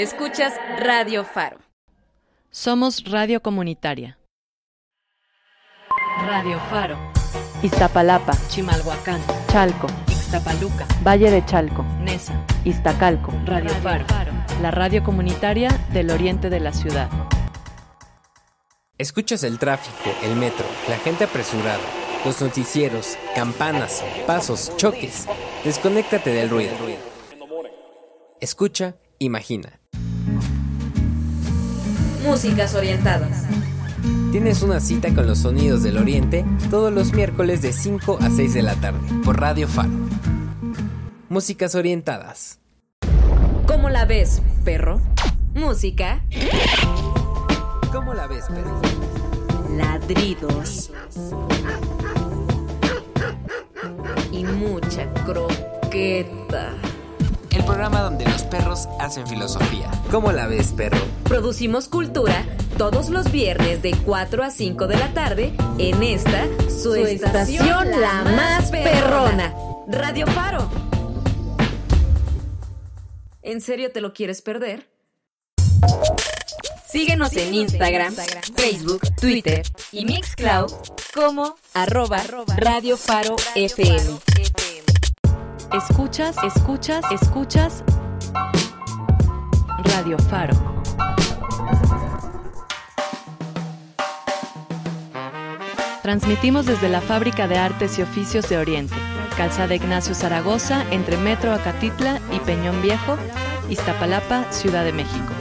Escuchas Radio Faro. Somos Radio Comunitaria. Radio Faro. Iztapalapa, Chimalhuacán. Chalco, Ixtapaluca. Valle de Chalco, Nesa. Iztacalco. Radio Faro. La radio comunitaria del oriente de la ciudad. Escuchas el tráfico, el metro, la gente apresurada, los noticieros, campanas, pasos, choques. Desconéctate del ruido. Escucha, imagina. Músicas orientadas. Tienes una cita con los sonidos del oriente todos los miércoles de 5 a 6 de la tarde por Radio Faro. Músicas orientadas. ¿Cómo la ves, perro? Música, ¿Cómo la ves, perro? ladridos y mucha croqueta. Programa donde los perros hacen filosofía. ¿Cómo la ves, perro? Producimos cultura todos los viernes de 4 a 5 de la tarde en esta su, estación, la más perrona, Radio Faro. ¿En serio te lo quieres perder? Síguenos en Instagram, Facebook, Twitter y Mixcloud como arroba Radio Faro FM. Escuchas, escuchas, escuchas. Radio Faro. Transmitimos desde la Fábrica de Artes y Oficios de Oriente, Calzada Ignacio Zaragoza, entre Metro Acatitla y Peñón Viejo, Iztapalapa, Ciudad de México.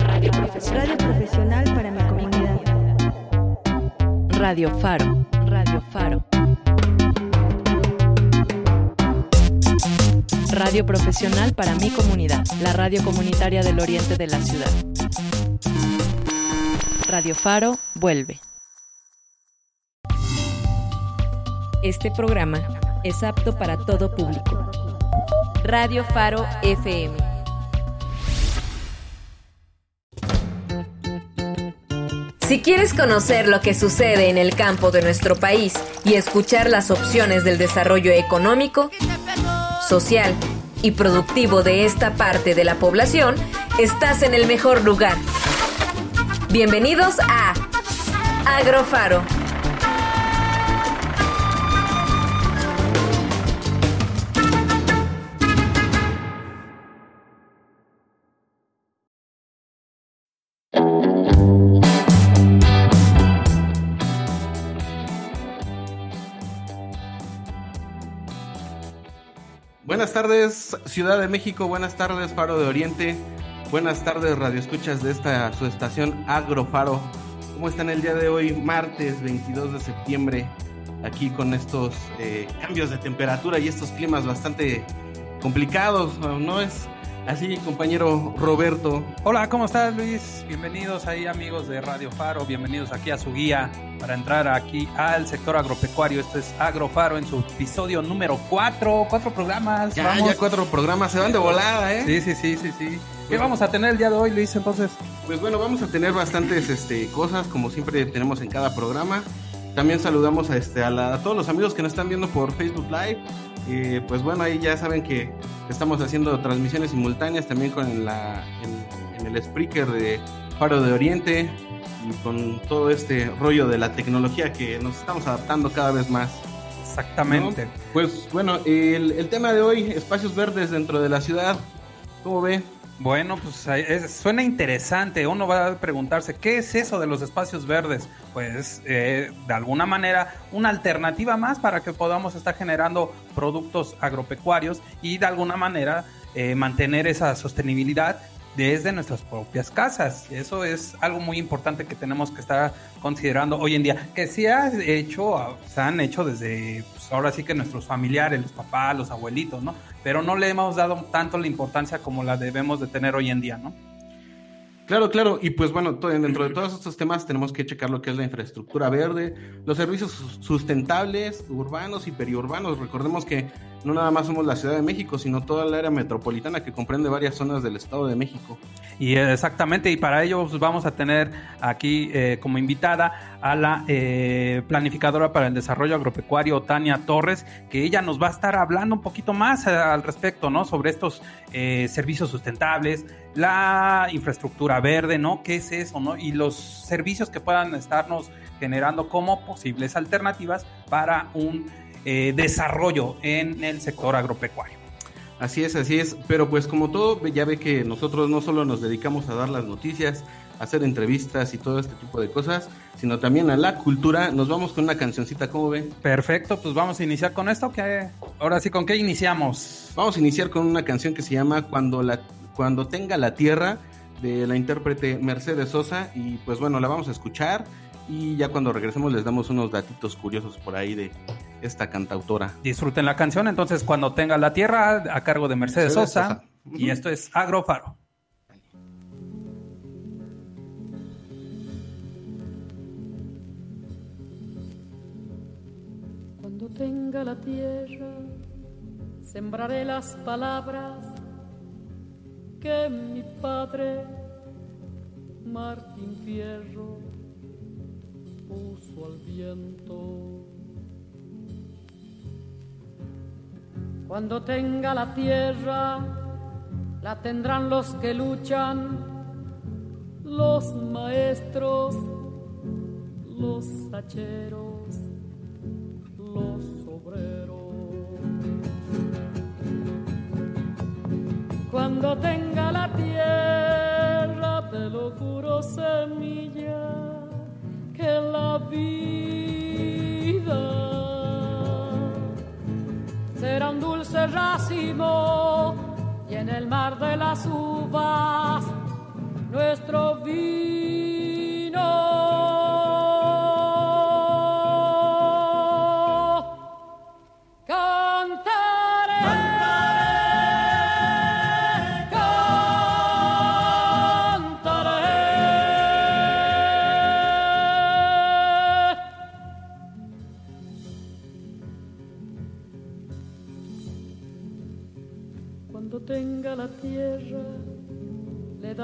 Radio profesional para mi comunidad. Radio Faro, Radio Faro. Radio profesional para mi comunidad, la radio comunitaria del oriente de la ciudad. Radio Faro vuelve. Este programa es apto para todo público. Radio Faro FM. Si quieres conocer lo que sucede en el campo de nuestro país y escuchar las opciones del desarrollo económico, social y productivo de esta parte de la población, estás en el mejor lugar. Bienvenidos a Agrofaro. Buenas tardes, Ciudad de México. Buenas tardes, Faro de Oriente. Buenas tardes, Radio Escuchas de esta su estación Agrofaro. ¿Cómo están el día de hoy, martes 22 de septiembre? Aquí con estos eh, cambios de temperatura y estos climas bastante complicados, ¿no es así, compañero Roberto? Hola, ¿cómo estás Luis? Bienvenidos ahí amigos de Radio Faro, bienvenidos aquí a su guía para entrar aquí al sector agropecuario. Esto es Agrofaro en su episodio número 4, cuatro programas. Ya, vamos. ya cuatro programas se van de volada, ¿eh? Sí, sí, sí, sí, sí. ¿Qué vamos a tener el día de hoy, Luis? Entonces, Pues bueno, vamos a tener bastantes este, cosas, como siempre tenemos en cada programa. También saludamos a, este, a, la- a todos los amigos que nos están viendo por Facebook Live. Eh, pues bueno, ahí ya saben que estamos haciendo transmisiones simultáneas también con la, en, en el Spreaker de Faro de Oriente y con todo este rollo de la tecnología que nos estamos adaptando cada vez más. exactamente. ¿no? Pues bueno, el, el tema de hoy, espacios verdes dentro de la ciudad. ¿Cómo ve? Bueno, pues suena interesante. Uno va a preguntarse, ¿qué es eso de los espacios verdes? Pues eh, de alguna manera una alternativa más para que podamos estar generando productos agropecuarios y de alguna manera eh, mantener esa sostenibilidad desde nuestras propias casas. Eso es algo muy importante que tenemos que estar considerando hoy en día, que se ha hecho, se han hecho desde, pues, ahora sí que nuestros familiares, los papás, los abuelitos, ¿no? Pero no le hemos dado tanto la importancia como la debemos de tener hoy en día, ¿no? Claro, claro. Y pues bueno, dentro de todos estos temas tenemos que checar lo que es la infraestructura verde, los servicios sus- sustentables, urbanos y periurbanos. Recordemos que no nada más somos la Ciudad de México, sino toda la área metropolitana que comprende varias zonas del Estado de México. Y exactamente, y para ello vamos a tener aquí eh, como invitada a la eh, planificadora para el desarrollo agropecuario, Tania Torres, que ella nos va a estar hablando un poquito más eh, al respecto, ¿no? Sobre estos servicios sustentables, la infraestructura verde, ¿no? ¿Qué es eso, ¿no? Y los servicios que puedan estarnos generando como posibles alternativas para un eh, desarrollo en el sector agropecuario. Así es, así es, pero pues como todo, ya ve que nosotros no solo nos dedicamos a dar las noticias, a hacer entrevistas y todo este tipo de cosas, sino también a la cultura. Nos vamos con una cancioncita, ¿cómo ven? Perfecto, pues vamos a iniciar con esto. que Ahora sí, ¿con qué iniciamos? Vamos a iniciar con una canción que se llama Cuando, la, Cuando tenga la tierra, de la intérprete Mercedes Sosa, y pues bueno, la vamos a escuchar y ya cuando regresemos les damos unos datitos curiosos por ahí de esta cantautora. Disfruten la canción entonces cuando tenga la tierra a cargo de Mercedes, Sosa. Y esto es Agrofaro. Cuando tenga la tierra, sembraré las palabras que mi padre Martín Fierro puso al viento. Cuando tenga la tierra, la tendrán los que luchan, los maestros, los hacheros, los obreros. Cuando tenga la tierra, te lo juro semilla que la vida un dulce racimo y en el mar de las uvas nuestro vino.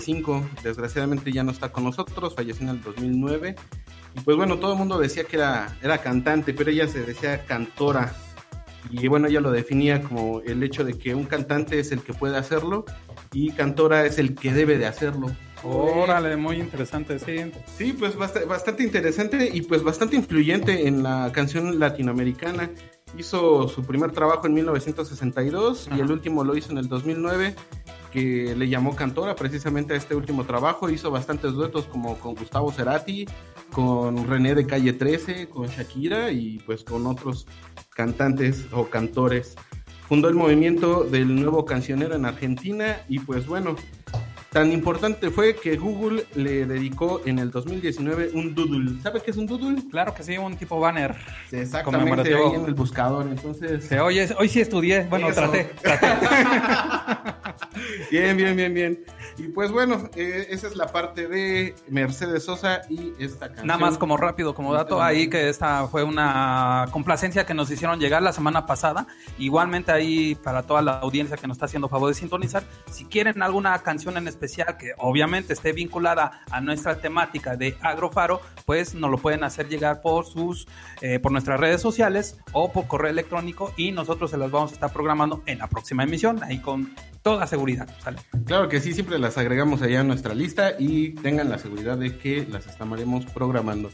65. Desgraciadamente ya no está con nosotros, falleció en el 2009. Y pues bueno, todo el mundo decía que era, era cantante, pero ella se decía cantora. Y bueno, ella lo definía como el hecho de que un cantante es el que puede hacerlo y cantora es el que debe de hacerlo. Órale, muy interesante, sí. Sí, pues bast- bastante interesante y pues bastante influyente en la canción latinoamericana. Hizo su primer trabajo en 1962 y Ajá. el último lo hizo en el 2009, que le llamó cantora precisamente a este último trabajo. Hizo bastantes duetos como con Gustavo Cerati, con René de Calle 13, con Shakira y pues con otros cantantes o cantores. Fundó el movimiento del nuevo cancionero en Argentina y pues bueno, Tan importante fue que Google le dedicó en el 2019 un doodle. ¿Sabe qué es un doodle? Claro que sí, un tipo banner. Exactamente Conmemorativo. ahí en el buscador. Entonces, Sí, hoy, es- hoy sí estudié, bueno, Eso. traté, traté. bien, bien, bien, bien. Y pues bueno, eh, esa es la parte de Mercedes Sosa y esta canción. Nada más como rápido, como dato, ahí que esta fue una complacencia que nos hicieron llegar la semana pasada. Igualmente ahí para toda la audiencia que nos está haciendo favor de sintonizar, si quieren alguna canción en especial que obviamente esté vinculada a nuestra temática de Agrofaro, pues nos lo pueden hacer llegar por sus, eh, por nuestras redes sociales o por correo electrónico y nosotros se las vamos a estar programando en la próxima emisión, ahí con toda seguridad. ¿sale? Claro que sí, siempre las agregamos allá a nuestra lista y tengan la seguridad de que las estaremos programando.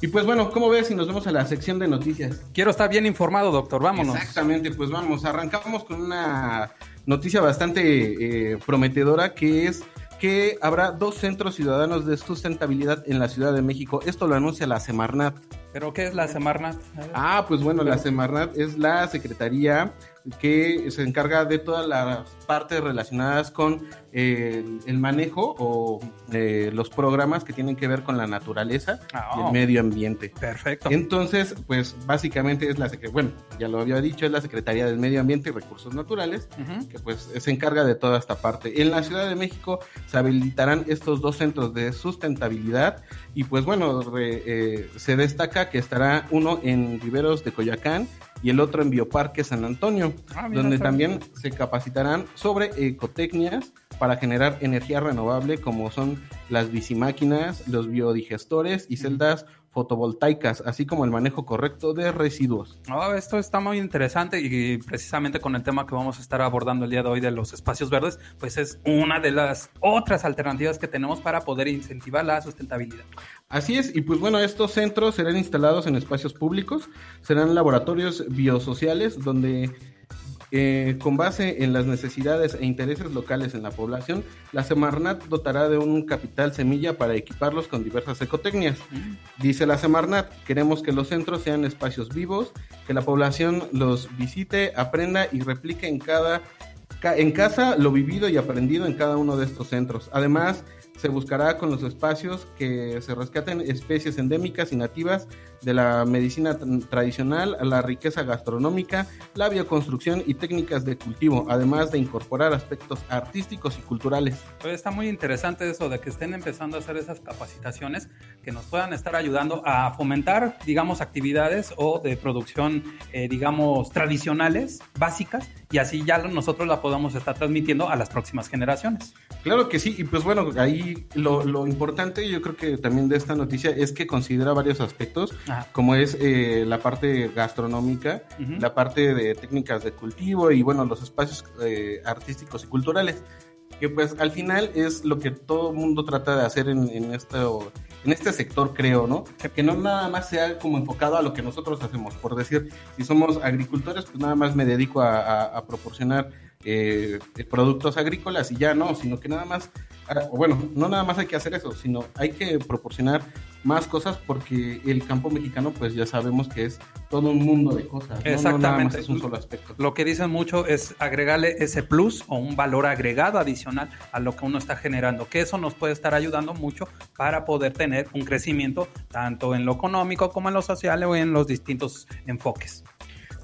Y pues bueno, ¿cómo ves si nos vemos a la sección de noticias? Quiero estar bien informado, doctor, vámonos. Exactamente, pues vamos, arrancamos con una noticia bastante eh, prometedora que es que habrá dos centros ciudadanos de sustentabilidad en la Ciudad de México. Esto lo anuncia la Semarnat. ¿Pero qué es la Semarnat? Ah, pues bueno, la Semarnat es la secretaría que se encarga de todas las partes relacionadas con el, el manejo o eh, los programas que tienen que ver con la naturaleza y Ah, el medio ambiente. Perfecto. Entonces, pues básicamente es la secretaría, bueno, ya lo había dicho, es la Secretaría del Medio Ambiente y Recursos Naturales, que pues se encarga de toda esta parte. En la Ciudad de México se habilitarán estos dos centros de sustentabilidad y pues bueno, re- eh, se destaca que estará uno en Riveros de Coyoacán y el otro en Bioparque San Antonio, Ah, donde también se capacitarán sobre ecotecnias para generar energía renovable como son las bicimáquinas, los biodigestores y celdas fotovoltaicas, así como el manejo correcto de residuos. Oh, esto está muy interesante y precisamente con el tema que vamos a estar abordando el día de hoy de los espacios verdes, pues es una de las otras alternativas que tenemos para poder incentivar la sustentabilidad. Así es, y pues bueno, estos centros serán instalados en espacios públicos, serán laboratorios biosociales donde eh, con base en las necesidades e intereses locales en la población, la Semarnat dotará de un capital semilla para equiparlos con diversas ecotecnias. Dice la Semarnat, queremos que los centros sean espacios vivos, que la población los visite, aprenda y replique en cada ca- en casa lo vivido y aprendido en cada uno de estos centros. Además, se buscará con los espacios que se rescaten especies endémicas y nativas de la medicina tr- tradicional, la riqueza gastronómica, la bioconstrucción y técnicas de cultivo, además de incorporar aspectos artísticos y culturales. Pues está muy interesante eso de que estén empezando a hacer esas capacitaciones que nos puedan estar ayudando a fomentar, digamos, actividades o de producción, eh, digamos, tradicionales, básicas, y así ya nosotros la podamos estar transmitiendo a las próximas generaciones. Claro que sí, y pues bueno, ahí lo, lo importante yo creo que también de esta noticia es que considera varios aspectos, Ajá. como es eh, la parte gastronómica, Ujú. la parte de técnicas de cultivo y bueno, los espacios eh, artísticos y culturales, que pues al final es lo que todo mundo trata de hacer en, en, esto, en este sector, creo, ¿no? Que no nada más sea como enfocado a lo que nosotros hacemos, por decir, si somos agricultores, pues nada más me dedico a, a- a proporcionar eh, productos agrícolas y ya no, sino que nada más, ah, bueno, no nada más hay que hacer eso, sino hay que proporcionar más cosas porque el campo mexicano pues ya sabemos que es todo un mundo de cosas, ¿no? No nada más Exactamente. es un solo aspecto. Lo que dicen mucho es agregarle ese plus o un valor agregado adicional a lo que uno está generando, que eso nos puede estar ayudando mucho para poder tener un crecimiento tanto en lo económico como en lo social o en los distintos enfoques.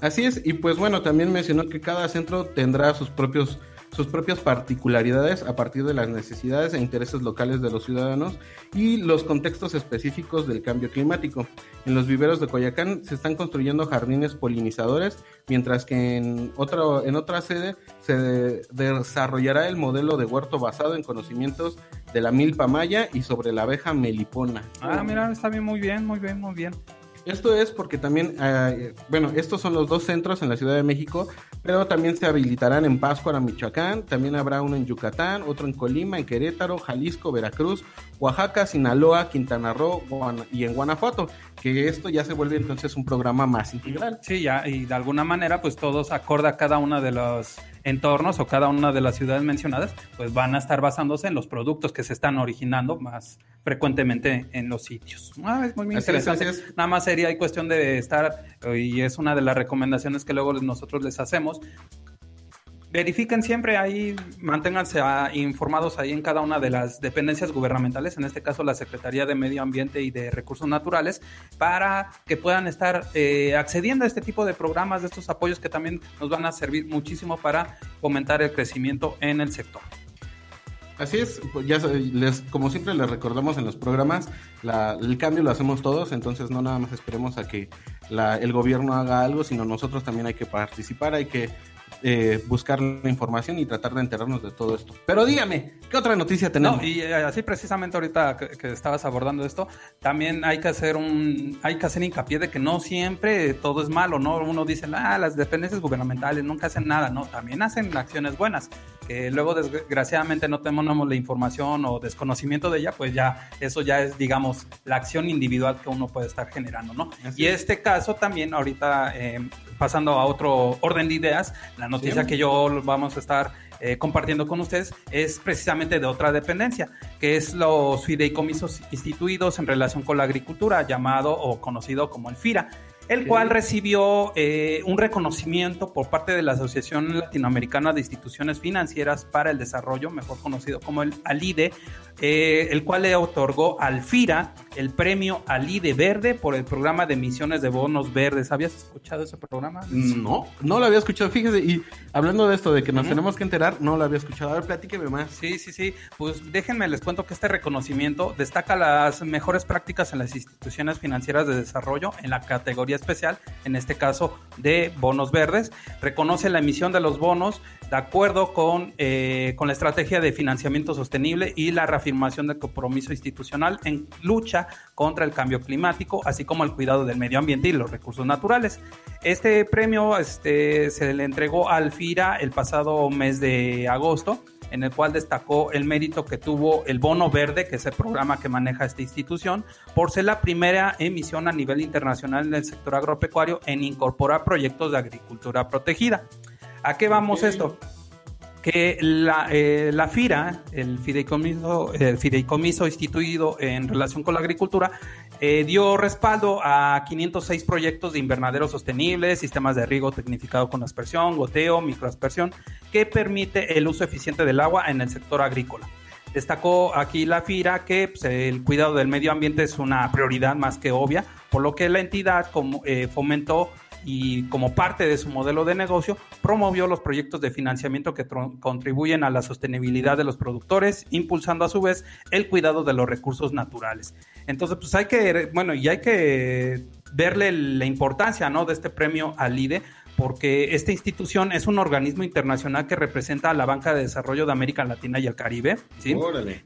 Así es, y pues bueno, también mencionó que cada centro tendrá sus propios sus propias particularidades a partir de las necesidades e intereses locales de los ciudadanos y los contextos específicos del cambio climático. En los viveros de Coyacán se están construyendo jardines polinizadores, mientras que en, otro, en otra sede se desarrollará el modelo de huerto basado en conocimientos de la milpa maya y sobre la abeja melipona. Ah, mira, está bien, muy bien, muy bien, muy bien. Esto es porque también, eh, bueno, estos son los dos centros en la Ciudad de México, pero también se habilitarán en Pátzcuaro, Michoacán, también habrá uno en Yucatán, otro en Colima, en Querétaro, Jalisco, Veracruz, Oaxaca, Sinaloa, Quintana Roo y en Guanajuato, que esto ya se vuelve entonces un programa más integral. Sí, ya, y de alguna manera, pues todos acorde a cada una de los entornos o cada una de las ciudades mencionadas, pues van a estar basándose en los productos que se están originando más frecuentemente en los sitios. Ah, es muy, muy interesante. Nada más sería cuestión de estar, y es una de las recomendaciones que luego nosotros les hacemos, verifiquen siempre ahí, manténganse ah, informados ahí en cada una de las dependencias gubernamentales, en este caso la Secretaría de Medio Ambiente y de Recursos Naturales, para que puedan estar eh, accediendo a este tipo de programas, de estos apoyos que también nos van a servir muchísimo para fomentar el crecimiento en el sector. Así es, pues ya les, como siempre les recordamos en los programas, el cambio lo hacemos todos, entonces no nada más esperemos a que el gobierno haga algo, sino nosotros también hay que participar, hay que eh, buscar la información y tratar de enterarnos de todo esto. Pero dígame, ¿qué otra noticia tenemos? y eh, así precisamente ahorita que, estabas abordando esto, también hay que hacer un, hay que hacer hincapié de que no siempre todo es malo, ¿no? Uno dice, ah, las dependencias gubernamentales nunca hacen nada, no, también hacen acciones buenas, que luego desgraciadamente no tenemos la información o desconocimiento de ella, pues ya eso ya es, digamos, la acción individual que uno puede estar generando, ¿no? y este caso también ahorita eh, pasando a otro orden de ideas, la noticia que yo vamos a estar eh, compartiendo con ustedes es precisamente de otra dependencia, que es los fideicomisos instituidos en relación con la agricultura, llamado o conocido como el FIRA el cual recibió eh, un reconocimiento por parte de la Asociación Latinoamericana de Instituciones Financieras para el Desarrollo, mejor conocido como el ALIDE, eh, el cual le otorgó al FIRA el premio ALIDE Verde por el programa de emisiones de bonos verdes. ¿Habías escuchado ese programa? No, no lo había escuchado. Fíjese, y hablando de esto, de que nos tenemos que enterar, no lo había escuchado. A ver, platíqueme más. Sí, sí, sí. Pues déjenme, les cuento que este reconocimiento destaca las mejores prácticas en las instituciones financieras de desarrollo en la categoría especial, en este caso de bonos verdes, reconoce la emisión de los bonos de acuerdo con, eh, con la estrategia de financiamiento sostenible y la reafirmación del compromiso institucional en lucha contra el cambio climático, así como el cuidado del medio ambiente y los recursos naturales. Este premio este, se le entregó al FIRA el pasado mes de agosto en el cual destacó el mérito que tuvo el Bono Verde, que es el programa que maneja esta institución, por ser la primera emisión a nivel internacional en el sector agropecuario en incorporar proyectos de agricultura protegida. ¿A qué vamos esto? Que la, eh, la, FIRA, el fideicomiso, el fideicomiso instituido en relación con la agricultura, eh, dio respaldo a 506 proyectos de invernaderos sostenibles, sistemas de riego tecnificado con aspersión, goteo, microaspersión, que permite el uso eficiente del agua en el sector agrícola. Destacó aquí la FIRA que pues, el cuidado del medio ambiente es una prioridad más que obvia, por lo que la entidad como, eh, fomentó y como parte de su modelo de negocio promovió los proyectos de financiamiento que contribuyen a la sostenibilidad de los productores, impulsando a su vez el cuidado de los recursos naturales. Entonces, pues hay que, bueno, y hay que verle la importancia, ¿no? De este premio al IDE, porque esta institución es un organismo internacional que representa a la Banca de Desarrollo de América Latina y el Caribe, ¿sí?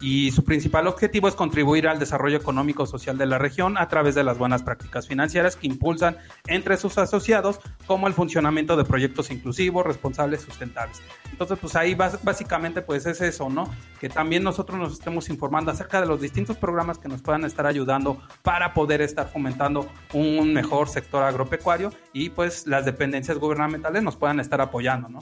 Y su principal objetivo es contribuir al desarrollo económico social de la región a través de las buenas prácticas financieras que impulsan entre sus asociados como el funcionamiento de proyectos inclusivos, responsables, sustentables. Entonces, pues ahí básicamente pues es eso, ¿no? Que también nosotros nos estemos informando acerca de los distintos programas que nos puedan estar ayudando para poder estar fomentando un mejor sector agropecuario y pues las dependencias gubernamentales nos puedan estar apoyando, ¿no?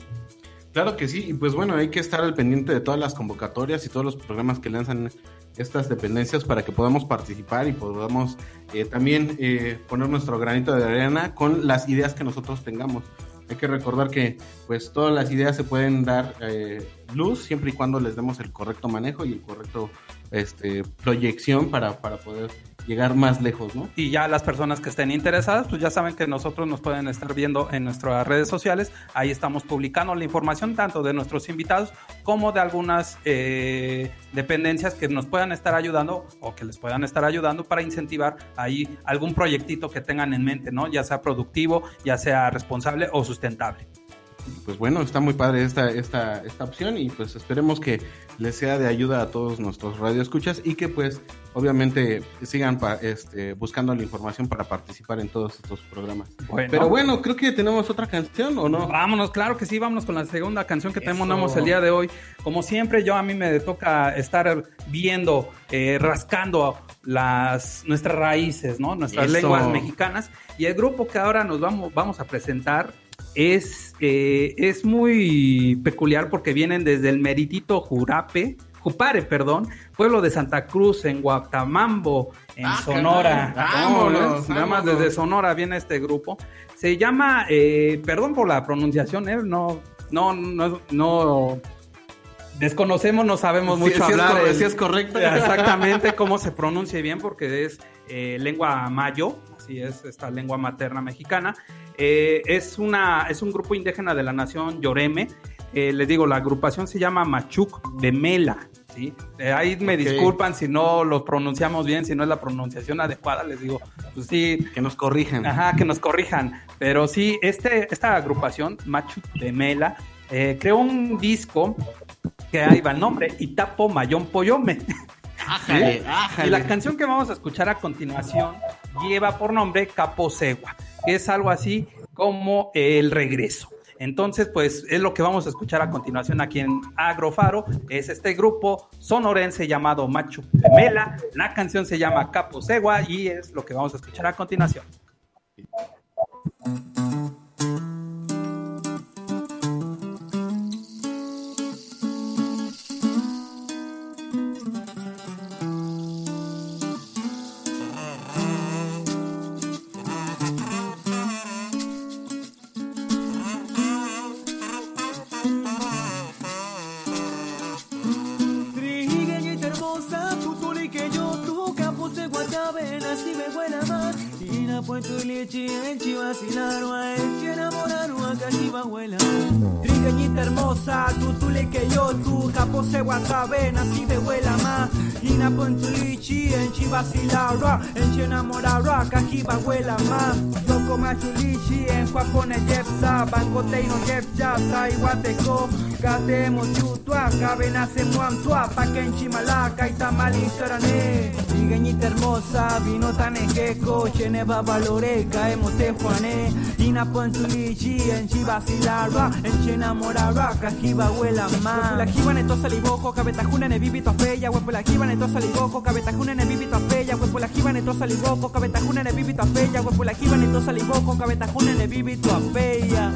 Claro que sí, y pues bueno, hay que estar al pendiente de todas las convocatorias y todos los programas que lanzan estas dependencias para que podamos participar y podamos eh, también eh, poner nuestro granito de arena con las ideas que nosotros tengamos. Hay que recordar que pues todas las ideas se pueden dar eh, luz siempre y cuando les demos el correcto manejo y el correcto este, proyección para, para poder llegar más lejos, ¿no? Y ya las personas que estén interesadas, pues ya saben que nosotros nos pueden estar viendo en nuestras redes sociales. Ahí estamos publicando la información tanto de nuestros invitados como de algunas eh, dependencias que nos puedan estar ayudando o que les puedan estar ayudando para incentivar ahí algún proyectito que tengan en mente, ¿no? Ya sea productivo, ya sea responsable o sustentable pues bueno, está muy padre esta, esta, esta opción y pues esperemos que les sea de ayuda a todos nuestros radioescuchas y que pues obviamente sigan este, buscando la información para participar en todos estos programas. Pero bueno, creo que tenemos otra canción o no. Vámonos, claro que sí, vámonos con la segunda canción que tenemos el día de hoy. Como siempre, yo a mí me toca estar viendo, eh, rascando las, nuestras raíces, ¿no? Nuestras lenguas mexicanas. Y el grupo que ahora nos vamos, vamos a presentar es, eh, es muy peculiar porque vienen desde el meritito Jurape, Jupare, perdón, pueblo de Santa Cruz, en Guatamambo, en ah, Sonora. Nada más desde Sonora viene este grupo. Se llama, eh, perdón por la pronunciación, ¿eh? no, no, no, no desconocemos, no sabemos mucho hablar. es, es correcto. Exactamente cómo se pronuncia bien, porque es lengua mayo, así es esta lengua materna mexicana. Eh, es, una, es un grupo indígena de la nación Yoreme. Eh, les digo, la agrupación se llama Machuc de Mela. ¿sí? Eh, ahí me disculpan si no los pronunciamos bien, si no es la pronunciación adecuada, les digo, pues sí. Que nos corrijan. Ajá, que nos corrijan. Pero sí, este, esta agrupación, Machuc de Mela, creó un disco que ahí va el nombre, Itapo Mayón Poyome. Ájale, Y la canción que vamos a escuchar a continuación lleva por nombre Caposegua que es algo así como el regreso. Entonces, pues es lo que vamos a escuchar a continuación aquí en Agrofaro. Es este grupo sonorense llamado Machu Mela. La canción se llama Capo Segua y es lo que vamos a escuchar a continuación. Leche, enchi vacilaron a enchi enamoraron a cachivahuela. Trigueñita hermosa, tú tú le que yo, tú capose guatabe, nací de huela más. Ina pontulichi, enchi vacilaron, enchi enamoraron a cachivahuela más. Toco machulichi, en cuapone jepsa, bancoteino jepsa, sa iguateco. Catemo chutua, cabena se muantua, pa que enchi malaca y tamali sorane. Trigueñita hermosa, vino tan ejeco, chene va valore, caemos te juané. Ina pontulichi, enchi vacilaron, enchi enamoraron a cachivahuela más. La jiba neto saliboco, cabetajuna ne vivito fella, huepo la jiba neto saliboco, cabetajuna ne vivito fella, huepo la jiba neto saliboco, cabetajuna ne vivito fella, huepo la jiba neto saliboco, cabetajuna ne vivito fella.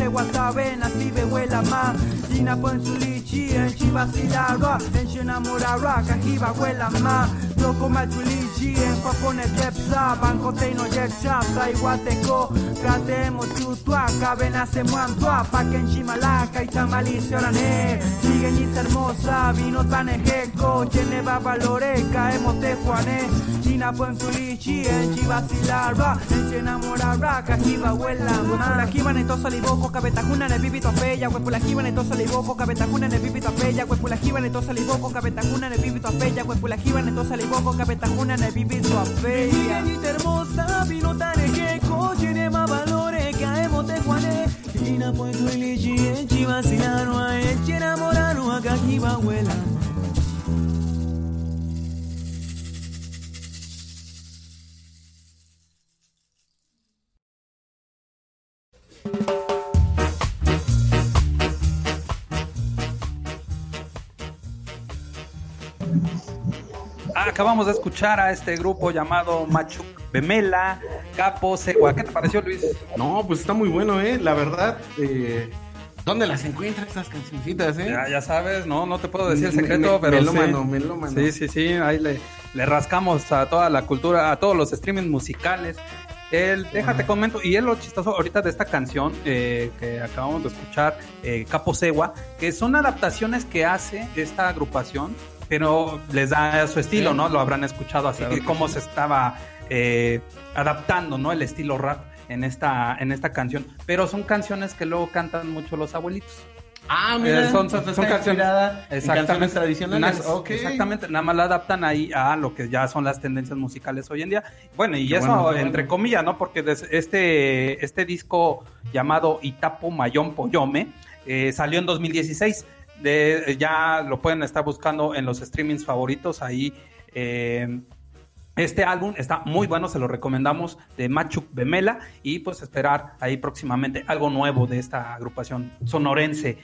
Se guatabe, nací huela más. Ina pon su lichi, en chivasilarwa, en chenamorarwa, cajiba huela más. Toko machulichi, en guapone yepsa, bancote no yecha, sa iguateco. Gate motio tu acabe la semana, pa que en chimalaca y tamaricia Trigueñita hermosa, vino tan ejeco, chene va valore, caemos te juané. China pon su lichi, en chivasilarwa, en chenamorarwa, cajiba huela más. La jiba neto saliboco, cabetajuna ne vivito fella, huepo la jiba neto saliboco, cabetajuna ne vivito fella, huepo la jiba neto saliboco, cabetajuna ne vivito fella, huepo la jiba neto saliboco, cabetajuna ne vivito fella. hermosa, vino tan ejeco, chene más valores, caemos te juané. China pon su lichi, en chivasilarwa, en chenamorarwa, cajiba huela. Acabamos de escuchar a este grupo llamado Machu Bemela, Capo, Segua. ¿Qué te pareció, Luis? No, pues está muy bueno, ¿eh? La verdad, eh, ¿dónde las encuentras estas cancioncitas, eh? Ya, ya sabes, no, no te puedo decir el Me- secreto, me- pero melómano, sí. melómano. Sí, sí, sí, ahí le, le rascamos a toda la cultura, a todos los streamings musicales. El, déjate comento, y es lo chistoso ahorita de esta canción eh, que acabamos de escuchar, eh, Capo Segua, que son adaptaciones que hace esta agrupación, pero les da su estilo. ¿no? Lo habrán escuchado así, Claro que cómo sí. se estaba eh, adaptando, ¿no? El estilo rap en esta, en esta canción. Pero son canciones que luego cantan mucho los abuelitos. Ah, mira, Eh, son, son, está son canciones canciones tradicionales. Exactamente, nada más la adaptan ahí a lo que ya son las tendencias musicales hoy en día. Bueno, y Qué eso bueno, entre bueno. comillas, ¿no? Porque este, este disco llamado Itapo Mayón Poyome eh, salió en 2016. De, ya lo pueden estar buscando en los streamings favoritos ahí. eh, este álbum está muy bueno, se lo recomendamos de Machu Bemela y pues esperar ahí próximamente algo nuevo de esta agrupación sonorense.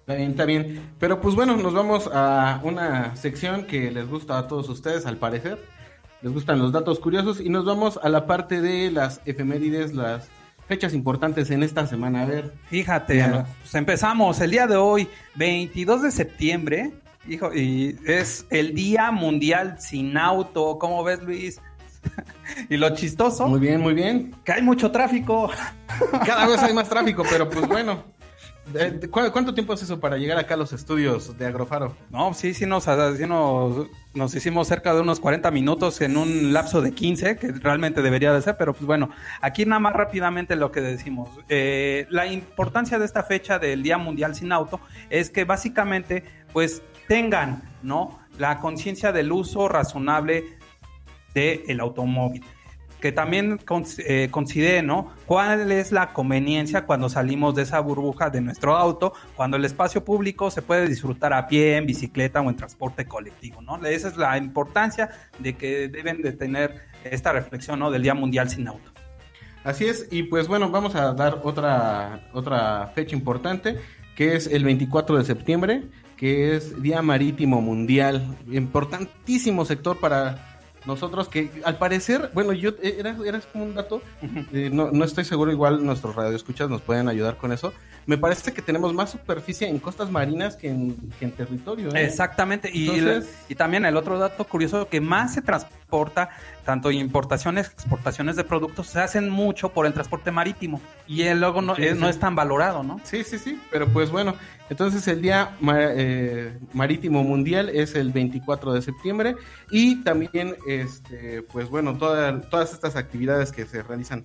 Está bien, está bien. Pero pues bueno, nos vamos a una sección que les gusta a todos ustedes, al parecer. Les gustan los datos curiosos y nos vamos a la parte de las efemérides, las fechas importantes en esta semana. A ver, Fíjate, pues empezamos el día de hoy, 22 de septiembre, hijo, y es el Día Mundial sin Auto. ¿Cómo ves, Luis? y lo chistoso, muy bien, muy bien. que hay mucho tráfico. Cada vez hay más tráfico, pero pues bueno. Eh, ¿cu- ¿Cuánto tiempo es eso para llegar acá a los estudios de Agrofaro? No, sí, sí nos hicimos cerca de unos 40 minutos en un lapso de 15, que realmente debería de ser, pero pues bueno, aquí nada más rápidamente lo que decimos. Eh, la importancia de esta fecha del Día Mundial sin Auto es que básicamente pues tengan, ¿no? La conciencia del uso razonable del automóvil. Que también cons- eh, considere, ¿no? ¿Cuál es la conveniencia cuando salimos de esa burbuja de nuestro auto, cuando el espacio público se puede disfrutar a pie, en bicicleta o en transporte colectivo, ¿no? Esa es la importancia de que deben de tener esta reflexión, ¿no? Del Día Mundial sin Auto. Así es, y pues bueno, vamos a dar otra, otra fecha importante, que es el 24 de septiembre, que es Día Marítimo Mundial. Importantísimo sector para nosotros, que al parecer, bueno, yo eh, era, era como un dato, eh, no, no estoy seguro, igual nuestros radioescuchas nos pueden ayudar con eso. Me parece que tenemos más superficie en costas marinas que en, que en territorio. ¿eh? Exactamente. Y, Entonces- y también el otro dato curioso que más se transporta, tanto importaciones, exportaciones de productos, se hacen mucho por el transporte marítimo. Y luego no, Sí, eh, no es tan valorado, ¿no? Sí, sí, sí, pero pues bueno, entonces el Día eh, Marítimo Mundial es el 24 de septiembre y también, este, pues bueno, toda- todas estas actividades que se realizan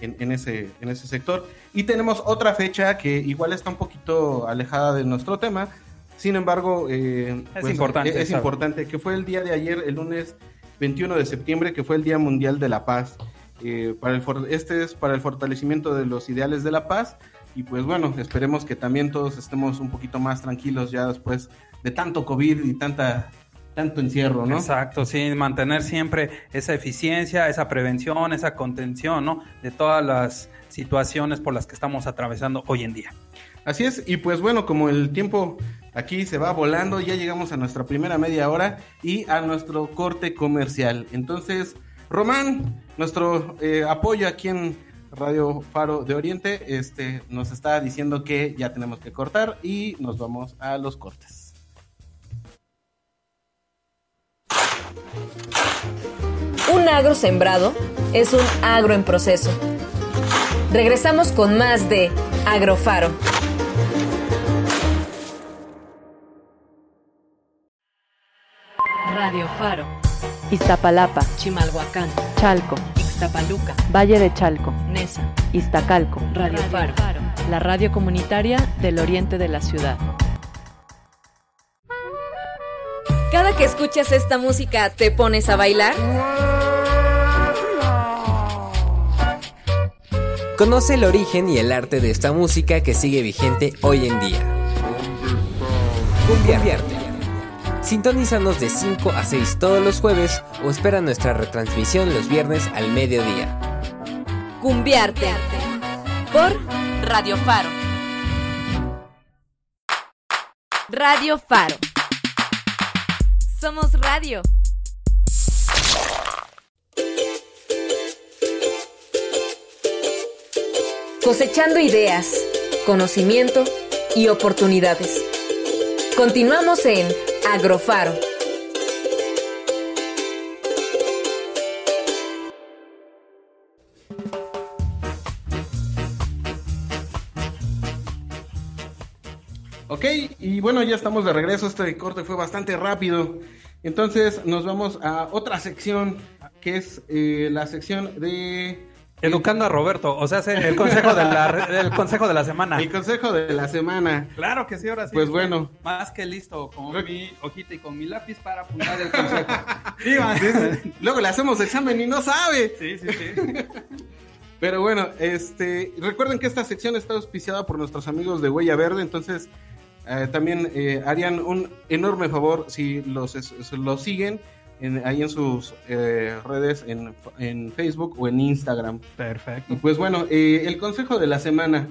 en, en ese, en ese sector. Y tenemos otra fecha que igual está un poquito alejada de nuestro tema, sin embargo, eh, Es importante, es, importante, que fue el día de ayer, el lunes 21 de septiembre, que fue el Día Mundial de la Paz. Eh, para el for- este es para el fortalecimiento de los ideales de la paz y pues bueno, esperemos que también todos estemos un poquito más tranquilos ya después de tanto COVID y tanta tanto encierro, ¿no? Exacto, sí, mantener siempre esa eficiencia, esa prevención, esa contención, ¿no? De todas las situaciones por las que estamos atravesando hoy en día. Así es, y pues bueno, como el tiempo aquí se va volando, ya llegamos a nuestra primera media hora y a nuestro corte comercial. Entonces, Román, nuestro eh, apoyo aquí en Radio Faro de Oriente, este, nos está diciendo que ya tenemos que cortar y nos vamos a los cortes. Un agro sembrado es un agro en proceso. Regresamos con más de Agrofaro. Radio Faro, Iztapalapa, Chimalhuacán, Chalco, Ixtapaluca, Valle de Chalco, Nesa, Iztacalco. Radio Faro, la radio comunitaria del oriente de la ciudad. Cada que escuchas esta música, ¿te pones a bailar? Conoce el origen y el arte de esta música que sigue vigente hoy en día. Cumbiarte. Sintonízanos de 5 a 6 todos los jueves o espera nuestra retransmisión los viernes al mediodía. Cumbiarte. Por Radio Faro. Radio Faro. Somos radio. Cosechando ideas, conocimiento y oportunidades. Continuamos en Agrofaro. Ok, y bueno, ya estamos de regreso. Este corte fue bastante rápido. Entonces nos vamos a otra sección, que es eh, la sección de... Educando a Roberto, o sea, el consejo de la, el consejo de la semana. El consejo de la semana. Claro que sí, ahora sí. Pues bueno. Más que listo, con mi hojita y con mi lápiz para apuntar el consejo. Luego le hacemos examen y no sabe. Sí, sí, sí. Pero bueno, este, recuerden que esta sección está auspiciada por nuestros amigos de Huella Verde, entonces eh, también eh, harían un enorme favor si los, los siguen en- ahí en sus eh, redes, en, en Facebook o en Instagram. Perfecto. Y pues bueno, eh, el consejo de la semana.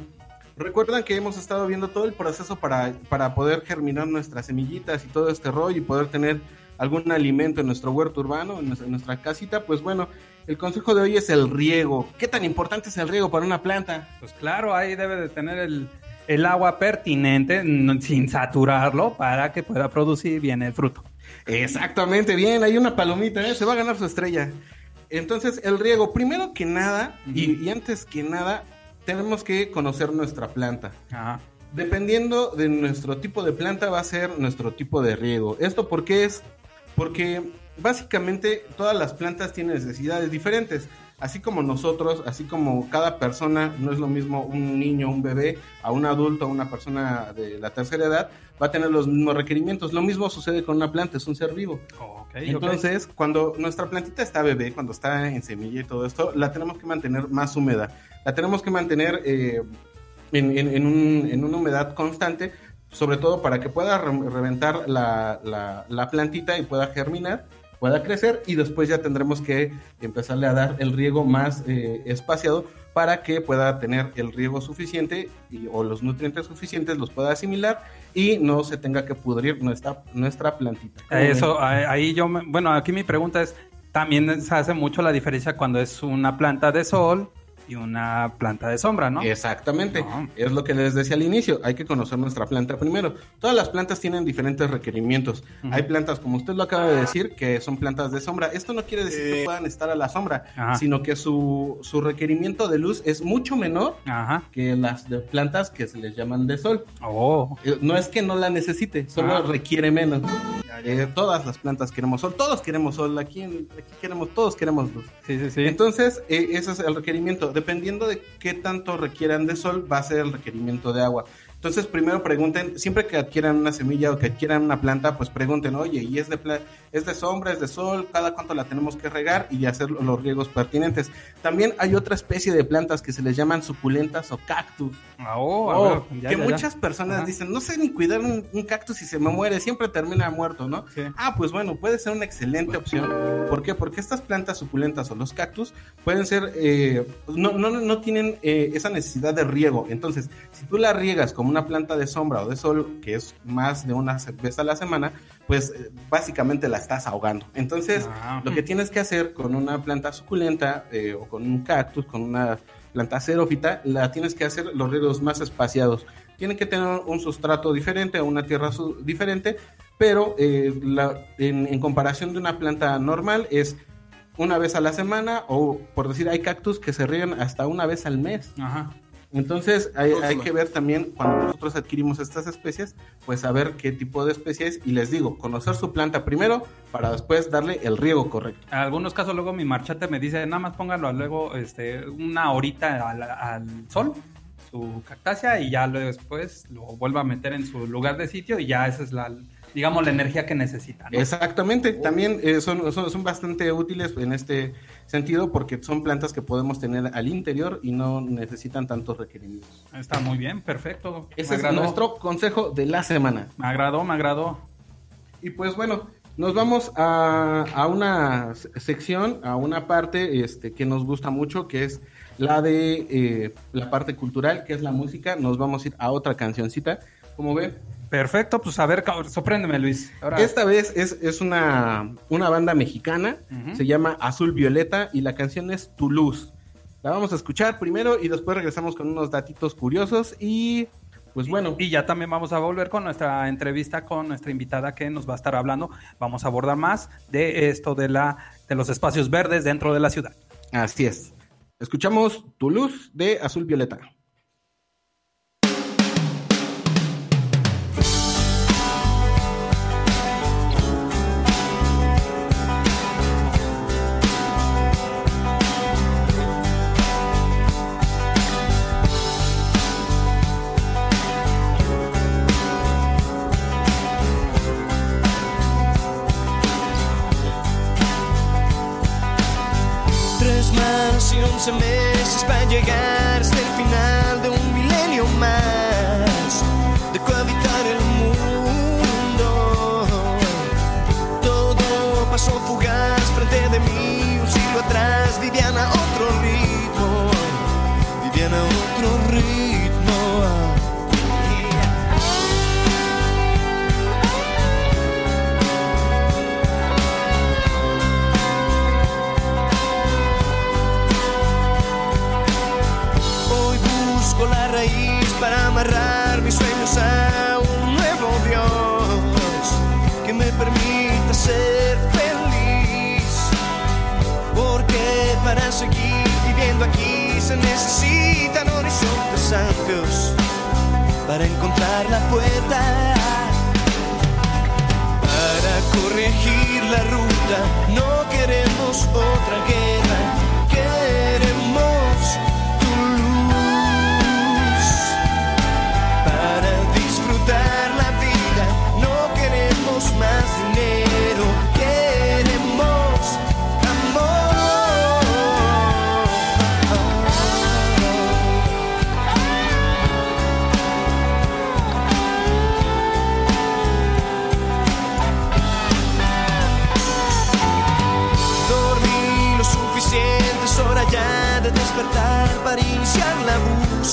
Recuerdan que hemos estado viendo todo el proceso para, para poder germinar nuestras semillitas y todo este rollo y poder tener algún alimento en nuestro huerto urbano, en nuestra, en nuestra casita. Pues bueno, el consejo de hoy es el riego. ¿Qué tan importante es el riego para una planta? Pues claro, ahí debe de tener el, el agua pertinente sin saturarlo para que pueda producir bien el fruto. Exactamente, bien, hay una palomita, ¿eh? se va a ganar su estrella. Entonces, el riego, primero que nada, y, y antes que nada, tenemos que conocer nuestra planta. Ajá. Dependiendo de nuestro tipo de planta va a ser nuestro tipo de riego. ¿Esto por qué es? Porque básicamente todas las plantas tienen necesidades diferentes. Así como nosotros, así como cada persona, no es lo mismo un niño, un bebé, a un adulto, a una persona de la tercera edad, va a tener los mismos requerimientos. Lo mismo sucede con una planta, es un ser vivo. Ok, Entonces, cuando nuestra plantita está bebé, cuando está en semilla y todo esto, la tenemos que mantener más húmeda. La tenemos que mantener eh, en, en- en un- en una humedad constante, sobre todo para que pueda re- reventar la, la- la plantita y pueda germinar, pueda crecer y después ya tendremos que empezarle a dar el riego más eh, espaciado para que pueda tener el riego suficiente y- o los nutrientes suficientes, los pueda asimilar y no se tenga que pudrir nuestra, nuestra plantita. Eso, ahí yo, me- bueno, aquí mi pregunta es, también se hace mucho la diferencia cuando es una planta de sol y una planta de sombra, ¿no? Exactamente, No. es lo que les decía al inicio, hay que conocer nuestra planta primero. Todas las plantas tienen diferentes requerimientos. Hay plantas, como usted lo acaba de decir, que son plantas de sombra. Esto no quiere decir que puedan estar a la sombra, Ajá. sino que su, su requerimiento de luz es mucho menor Ajá. que las de plantas que se les llaman de sol. Oh. Eh, No es que no la necesite, solo Ah. requiere menos. Eh, todas las plantas queremos sol, todos queremos sol, aquí, aquí queremos, todos queremos luz. Sí, sí, sí. Entonces, eh, ese es el requerimiento. Dependiendo de qué tanto requieran de sol, va a ser el requerimiento de agua. Entonces, primero pregunten, siempre que adquieran una semilla o que adquieran una planta, pues pregunten, oye, ¿y es de, es de sombra, es de sol? ¿Cada cuánto la tenemos que regar? Y hacer los riegos pertinentes. También hay otra especie de plantas que se les llaman suculentas o cactus. Ah, oh, a Oh, ver, ya, que ya, ya. muchas personas Ajá. dicen, no sé ni cuidar un, un cactus y se me muere, siempre termina muerto, ¿no? Sí. Ah, pues bueno, puede ser una excelente opción. ¿Por qué? Porque estas plantas suculentas o los cactus pueden ser, eh, no, no, no tienen eh, esa necesidad de riego. Entonces, si tú la riegas como una planta de sombra o de sol, que es más de una vez a la semana, pues eh, básicamente la estás ahogando. Entonces, Ah. lo que tienes que hacer con una planta suculenta eh, o con un cactus, con una planta xerófita, la tienes que hacer los riegos más espaciados. Tienen que tener un sustrato diferente, una tierra diferente, pero eh, la- en, en comparación de una planta normal es una vez a la semana o por decir hay cactus que se riegan hasta una vez al mes. Ajá. Entonces hay, hay que ver también cuando nosotros adquirimos estas especies, pues saber qué tipo de especies y les digo, conocer su planta primero para después darle el riego correcto. En algunos casos luego mi marchate me dice, nada más póngalo luego este, una horita al, al sol, su cactácea, y ya luego después lo vuelva a meter en su lugar de sitio y ya esa es la, digamos, la energía que necesita. ¿no? Exactamente, también eh, son, son, son bastante útiles en este sentido porque son plantas que podemos tener al interior y no necesitan tantos requerimientos. Está muy bien, perfecto. Ese es nuestro consejo de la semana. Me agradó, me agradó. Y pues bueno, nos vamos a, a una se- sección, a una parte este, que nos gusta mucho, que es la de eh, la parte cultural, que es la música. Nos vamos a ir a otra cancioncita. Como ve, Perfecto, pues a ver, sorpréndeme, Luis. Ahora, Esta vez es, es una, una banda mexicana, se llama Azul Violeta y la canción es Tu Luz. La vamos a escuchar primero y después regresamos con unos datitos curiosos y pues bueno, Y ya también vamos a volver con nuestra entrevista con nuestra invitada que nos va a estar hablando. Vamos a abordar más de esto de la de los espacios verdes dentro de la ciudad. así es. Escuchamos Tu Luz de Azul Violeta. Más y once meses para llegar se necesitan horizontes amplios para encontrar la puerta. Para corregir la ruta no queremos otra guerra,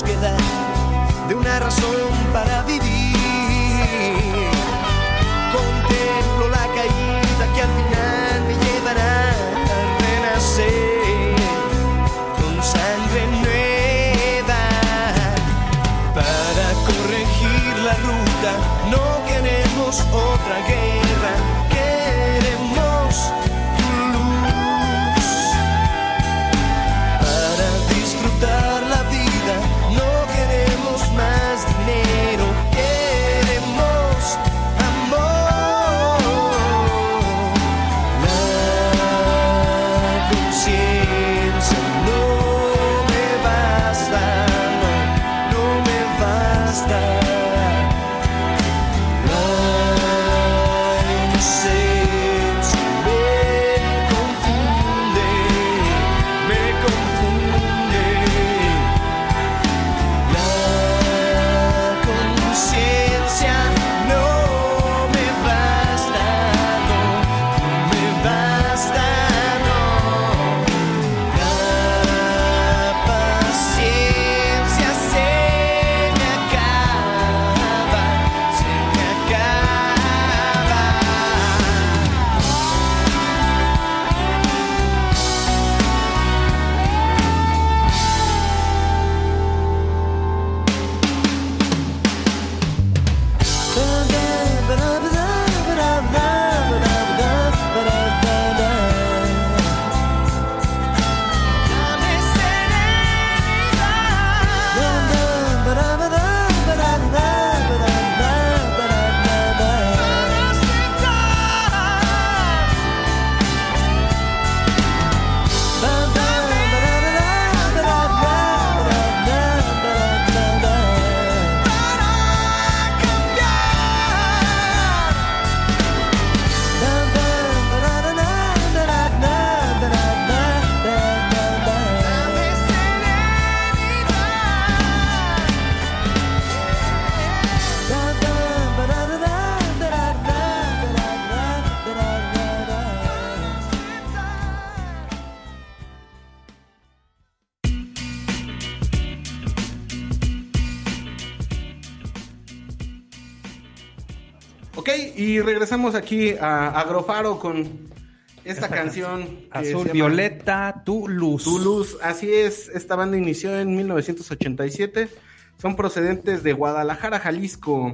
de una razón para vivir. Contemplo la caída que al final me llevará a renacer con sangre nueva. Para corregir la ruta no queremos otra guerra, y regresamos aquí a Agrofaro con esta, canción. Azul Violeta, tu luz. Tu Luz. Así es, esta banda inició en 1987. Son procedentes de Guadalajara, Jalisco.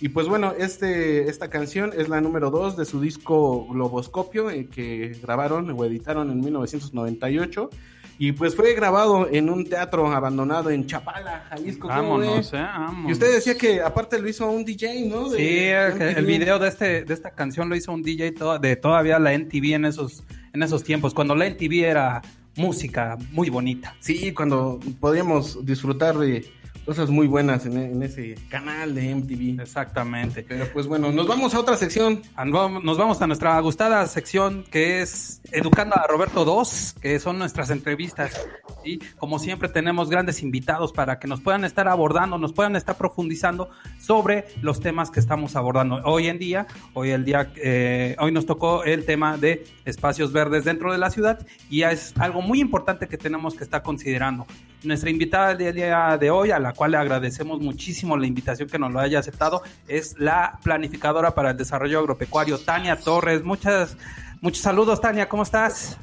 Y pues bueno, este, esta canción es la número 2 de su disco Globoscopio, eh, que grabaron o editaron en 1998. Y pues fue grabado en un teatro abandonado en Chapala, Jalisco. Vámonos, eh, vámonos. Y usted decía que aparte lo hizo un DJ, ¿no? De- Sí, el, video de este de esta canción lo hizo un DJ to- de todavía la NTV en esos en esos tiempos, cuando la NTV era música muy bonita. Sí, cuando podíamos disfrutar de cosas muy buenas en, en ese canal de MTV. Exactamente. Pero pues bueno, nos vamos a otra sección. Nos vamos a nuestra gustada sección que es Educando a Roberto 2, que son nuestras entrevistas. Y como siempre tenemos grandes invitados para que nos puedan estar abordando, nos puedan estar profundizando sobre los temas que estamos abordando hoy en día. Hoy el día, eh, hoy nos tocó el tema de espacios verdes dentro de la ciudad y es algo muy importante que tenemos que estar considerando. Nuestra invitada del día de hoy, a la cual le agradecemos muchísimo la invitación que nos lo haya aceptado, es la planificadora para el desarrollo agropecuario, Tania Torres. Muchas, muchos saludos, Tania, ¿cómo estás?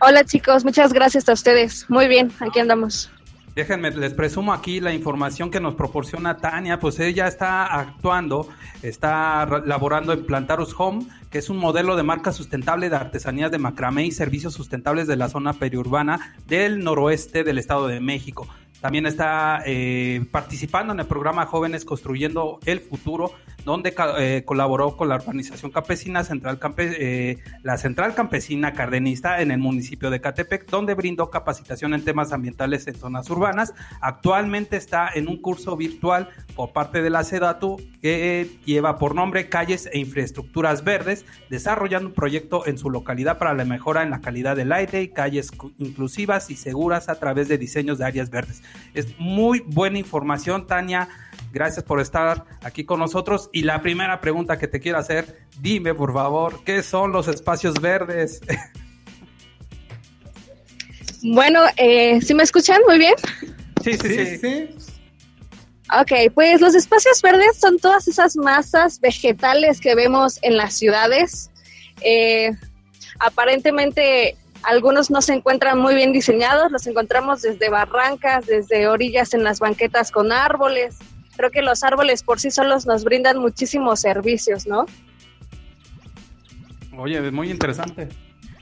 Hola chicos, muchas gracias a ustedes. Muy bien, aquí andamos. Déjenme, les presumo aquí la información que nos proporciona Tania, pues ella está actuando, está ra- laborando en Plantarus Home, que es un modelo de marca sustentable de artesanías de macramé y servicios sustentables de la zona periurbana del noroeste del Estado de México. También está eh, participando en el programa Jóvenes Construyendo el Futuro, donde eh, colaboró con la organización campesina Central eh, la Central Campesina Cardenista en el municipio de Catepec, donde brindó capacitación en temas ambientales en zonas urbanas. Actualmente está en un curso virtual por parte de la SEDATU que lleva por nombre Calles e Infraestructuras Verdes, desarrollando un proyecto en su localidad para la mejora en la calidad del aire y calles inclusivas y seguras a través de diseños de áreas verdes. Es muy buena información, Tania. Gracias por estar aquí con nosotros. Y la primera pregunta que te quiero hacer, dime por favor, ¿qué son los espacios verdes? Bueno, eh, ¿sí me escuchan muy bien? sí, sí, sí. Sí, sí. Ok, pues los espacios verdes son todas esas masas vegetales que vemos en las ciudades. Eh, aparentemente algunos no se encuentran muy bien diseñados, los encontramos desde barrancas, desde orillas en las banquetas con árboles. Creo que los árboles por sí solos nos brindan muchísimos servicios, ¿no? Oye, es muy interesante.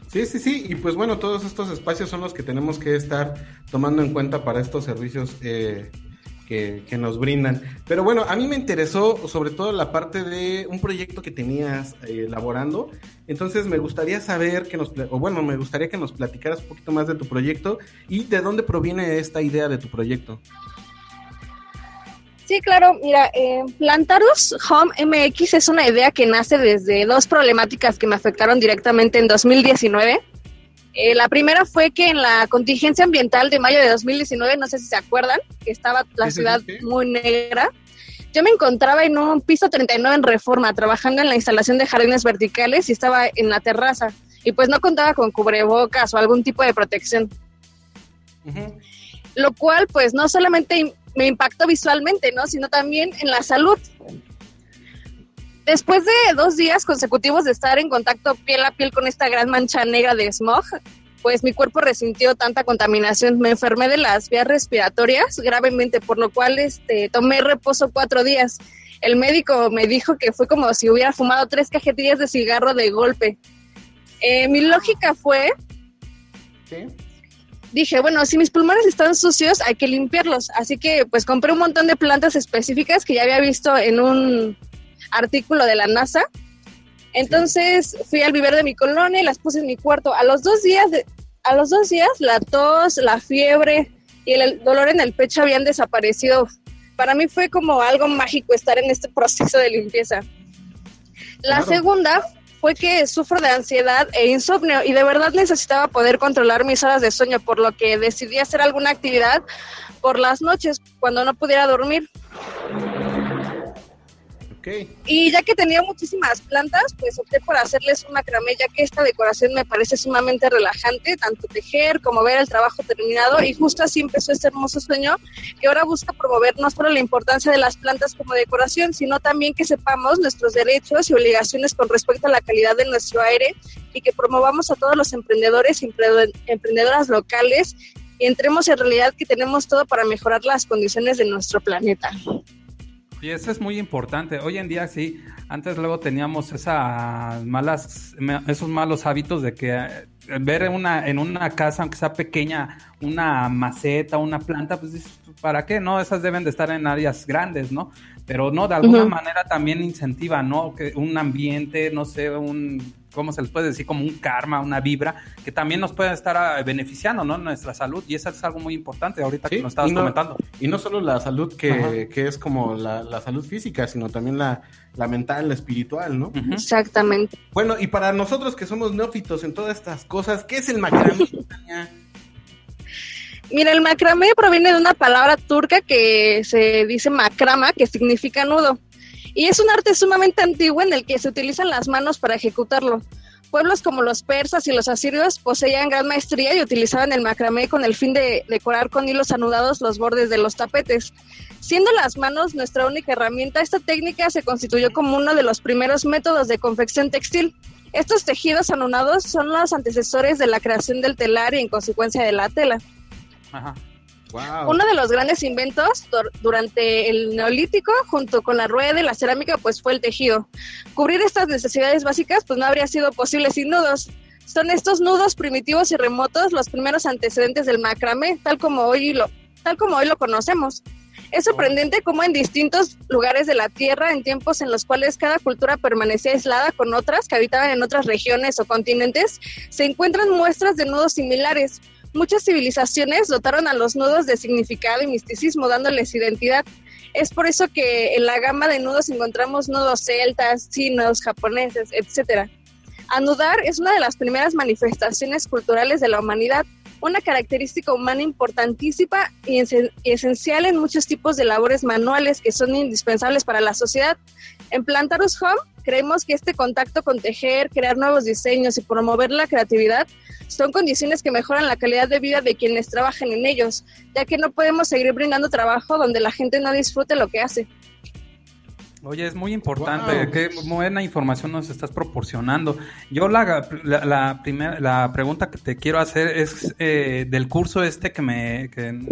Sí, sí, sí, y pues bueno, todos estos espacios son los que tenemos que estar tomando en cuenta para estos servicios eh, que, que nos brindan. Pero bueno, a mí me interesó sobre todo la parte de un proyecto que tenías eh, elaborando, entonces me gustaría saber que nos, pla- o bueno, me gustaría que nos platicaras un poquito más de tu proyecto y de dónde proviene esta idea de tu proyecto. Sí, claro. Mira, eh, Plantarus Home MX es una idea que nace desde dos problemáticas que me afectaron directamente en 2019. Eh, la primera fue que en la contingencia ambiental de mayo de 2019, no sé si se acuerdan, que estaba la ciudad muy negra. Yo me encontraba en un piso 39 en Reforma, trabajando en la instalación de jardines verticales y estaba en la terraza. Y pues no contaba con cubrebocas o algún tipo de protección lo cual pues no solamente me impactó visualmente, ¿no? Sino también en la salud. Después de dos días consecutivos de estar en contacto piel a piel con esta gran mancha negra de smog, pues mi cuerpo resintió tanta contaminación. Me enfermé de las vías respiratorias gravemente, por lo cual este, tomé reposo cuatro días. El médico me dijo que fue como si hubiera fumado tres cajetillas de cigarro de golpe. Eh, mi lógica fue ¿Sí? Dije, bueno, si mis pulmones están sucios, hay que limpiarlos. Así que pues compré un montón de plantas específicas que ya había visto en un artículo de la NASA. Entonces fui al vivero de mi colonia y las puse en mi cuarto. A los dos días, de- a los dos días, la tos, la fiebre y el dolor en el pecho habían desaparecido. Para mí fue como algo mágico estar en este proceso de limpieza. La Claro. segunda fue que sufro de ansiedad e insomnio y de verdad necesitaba poder controlar mis horas de sueño, por lo que decidí hacer alguna actividad por las noches cuando no pudiera dormir. Y ya que tenía muchísimas plantas, pues opté por hacerles un macramé, que esta decoración me parece sumamente relajante, tanto tejer como ver el trabajo terminado. Y justo así empezó este hermoso sueño que ahora busca promover no solo la importancia de las plantas como decoración, sino también que sepamos nuestros derechos y obligaciones con respecto a la calidad de nuestro aire y que promovamos a todos los emprendedores y emprendedoras locales y entremos en realidad que tenemos todo para mejorar las condiciones de nuestro planeta. Y eso es muy importante. Hoy en día sí, antes luego teníamos esas malas, esos malos hábitos de que eh, ver una, en una casa, aunque sea pequeña, una maceta, una planta, pues ¿para qué? No, esas deben de estar en áreas grandes, ¿no? Pero no, de alguna manera también incentiva, ¿no? Que un ambiente, no sé, un ¿cómo se les puede decir? Como un karma, una vibra, que también nos puede estar ah, beneficiando, ¿no? Nuestra salud. Y eso es algo muy importante ahorita que nos estabas comentando. Y no solo la salud que, que es como la, salud física, sino también la, la mental, la espiritual, ¿no? Exactamente. Bueno, y para nosotros que somos neófitos en todas estas cosas, ¿qué es el macramé? Mira, el macramé proviene de una palabra turca que se dice macrama, que significa nudo y es un arte sumamente antiguo en el que se utilizan las manos para ejecutarlo. Pueblos como los persas y los asirios poseían gran maestría y utilizaban el macramé con el fin de decorar con hilos anudados los bordes de los tapetes. Siendo las manos nuestra única herramienta, esta técnica se constituyó como uno de los primeros métodos de confección textil. Estos tejidos anudados son los antecesores de la creación del telar y en consecuencia de la tela. Ajá. Uno de los grandes inventos durante el neolítico, junto con la rueda y la cerámica, pues fue el tejido. Cubrir estas necesidades básicas, pues no habría sido posible sin nudos. Son estos nudos primitivos y remotos los primeros antecedentes del macramé, tal como hoy lo, tal como hoy lo conocemos. Es sorprendente cómo en distintos lugares de la Tierra, en tiempos en los cuales cada cultura permanecía aislada con otras que habitaban en otras regiones o continentes, se encuentran muestras de nudos similares. Muchas civilizaciones dotaron a los nudos de significado y misticismo, dándoles identidad. Es por eso que en la gama de nudos encontramos nudos celtas, chinos, japoneses, etc. Anudar es una de las primeras manifestaciones culturales de la humanidad, una característica humana importantísima y esencial en muchos tipos de labores manuales que son indispensables para la sociedad. En Plantarus Home creemos que este contacto con tejer, crear nuevos diseños y promover la creatividad son condiciones que mejoran la calidad de vida de quienes trabajan en ellos, ya que no podemos seguir brindando trabajo donde la gente no disfrute lo que hace. Oye, es muy importante, qué buena información nos estás proporcionando. Yo la, la, primera, la pregunta que te quiero hacer es eh, del curso este que me, que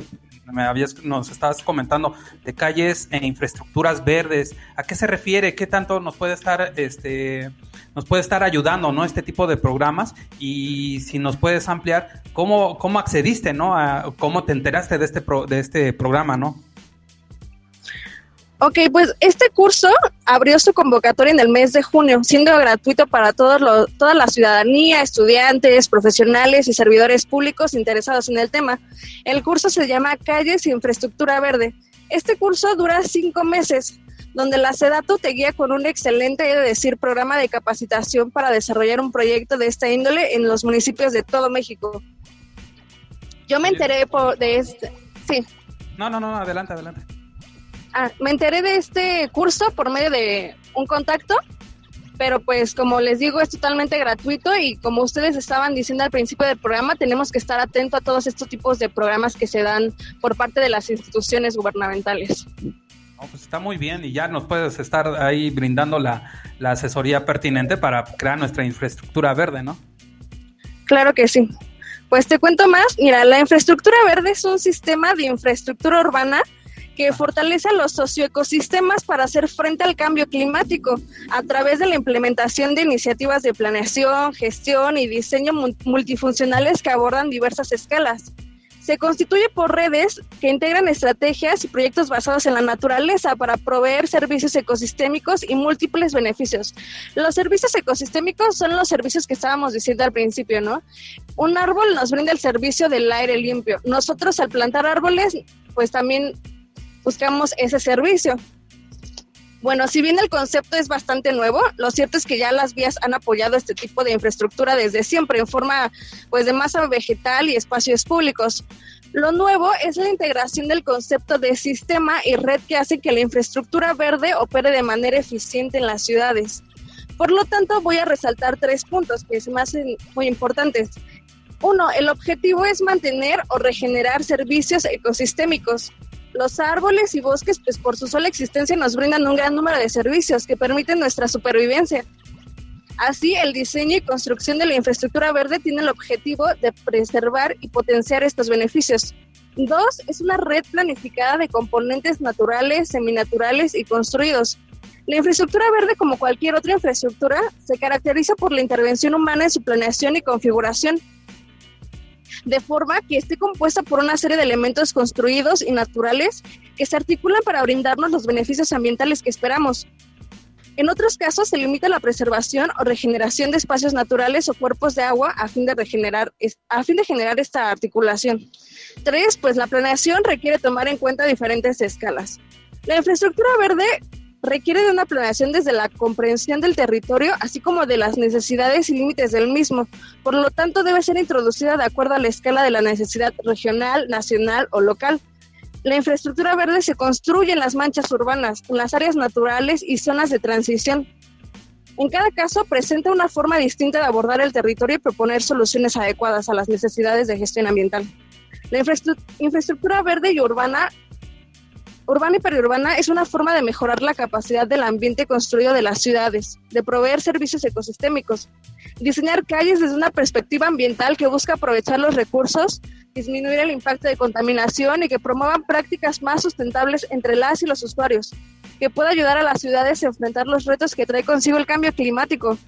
me habías, nos estabas comentando de calles e infraestructuras verdes. ¿A qué se refiere? ¿Qué tanto nos puede estar, este, nos puede estar ayudando, no, este tipo de programas? Y si nos puedes ampliar, ¿cómo, cómo accediste, no, a, cómo te enteraste de este, de este programa, no? Ok, pues este curso abrió su convocatoria en el mes de junio, siendo gratuito para todos toda la ciudadanía, estudiantes, profesionales y servidores públicos interesados en el tema. El curso se llama Calles y Infraestructura Verde. Este curso dura cinco meses, donde la SEDATU te guía con un excelente, de decir, programa de capacitación para desarrollar un proyecto de esta índole en los municipios de todo México. Yo me enteré por, de este... Sí. No, no, no, adelante, adelante. Ah, me enteré de este curso por medio de un contacto, pero pues como les digo es totalmente gratuito y como ustedes estaban diciendo al principio del programa, tenemos que estar atentos a todos estos tipos de programas que se dan por parte de las instituciones gubernamentales. pues está muy bien y ya nos puedes estar ahí brindando la, la asesoría pertinente para crear nuestra infraestructura verde, ¿no? Claro que sí. Pues te cuento más. Mira, la infraestructura verde es un sistema de infraestructura urbana que fortalece los socioecosistemas para hacer frente al cambio climático a través de la implementación de iniciativas de planeación, gestión y diseño multifuncionales que abordan diversas escalas. Se constituye por redes que integran estrategias y proyectos basados en la naturaleza para proveer servicios ecosistémicos y múltiples beneficios. Los servicios ecosistémicos son los servicios que estábamos diciendo al principio, ¿no? Un árbol nos brinda el servicio del aire limpio. Nosotros al plantar árboles, pues también buscamos ese servicio. Bueno, si bien el concepto es bastante nuevo, lo cierto es que ya las vías han apoyado este tipo de infraestructura desde siempre en forma pues de masa vegetal y espacios públicos. Lo nuevo es la integración del concepto de sistema y red que hace que la infraestructura verde opere de manera eficiente en las ciudades. Por lo tanto, voy a resaltar tres puntos que se me muy importantes. Uno, el objetivo es mantener o regenerar servicios ecosistémicos. Los árboles y bosques, pues por su sola existencia, nos brindan un gran número de servicios que permiten nuestra supervivencia. Así, el diseño y construcción de la infraestructura verde tiene el objetivo de preservar y potenciar estos beneficios. Dos, es una red planificada de componentes naturales, seminaturales y construidos. La infraestructura verde, como cualquier otra infraestructura, se caracteriza por la intervención humana en su planeación y configuración, de forma que esté compuesta por una serie de elementos construidos y naturales que se articulan para brindarnos los beneficios ambientales que esperamos. En otros casos se limita la preservación o regeneración de espacios naturales o cuerpos de agua a fin de, regenerar, a fin de generar esta articulación. Tres, pues la planeación requiere tomar en cuenta diferentes escalas. La infraestructura verde requiere de una planeación desde la comprensión del territorio, así como de las necesidades y límites del mismo. Por lo tanto, debe ser introducida de acuerdo a la escala de la necesidad regional, nacional o local. La infraestructura verde se construye en las manchas urbanas, en las áreas naturales y zonas de transición. En cada caso, presenta una forma distinta de abordar el territorio y proponer soluciones adecuadas a las necesidades de gestión ambiental. La infraestructura verde y urbana Urbana y periurbana es una forma de mejorar la capacidad del ambiente construido de las ciudades, de proveer servicios ecosistémicos, diseñar calles desde una perspectiva ambiental que busca aprovechar los recursos, disminuir el impacto de contaminación y que promuevan prácticas más sustentables entre las y los usuarios, que pueda ayudar a las ciudades a enfrentar los retos que trae consigo el cambio climático.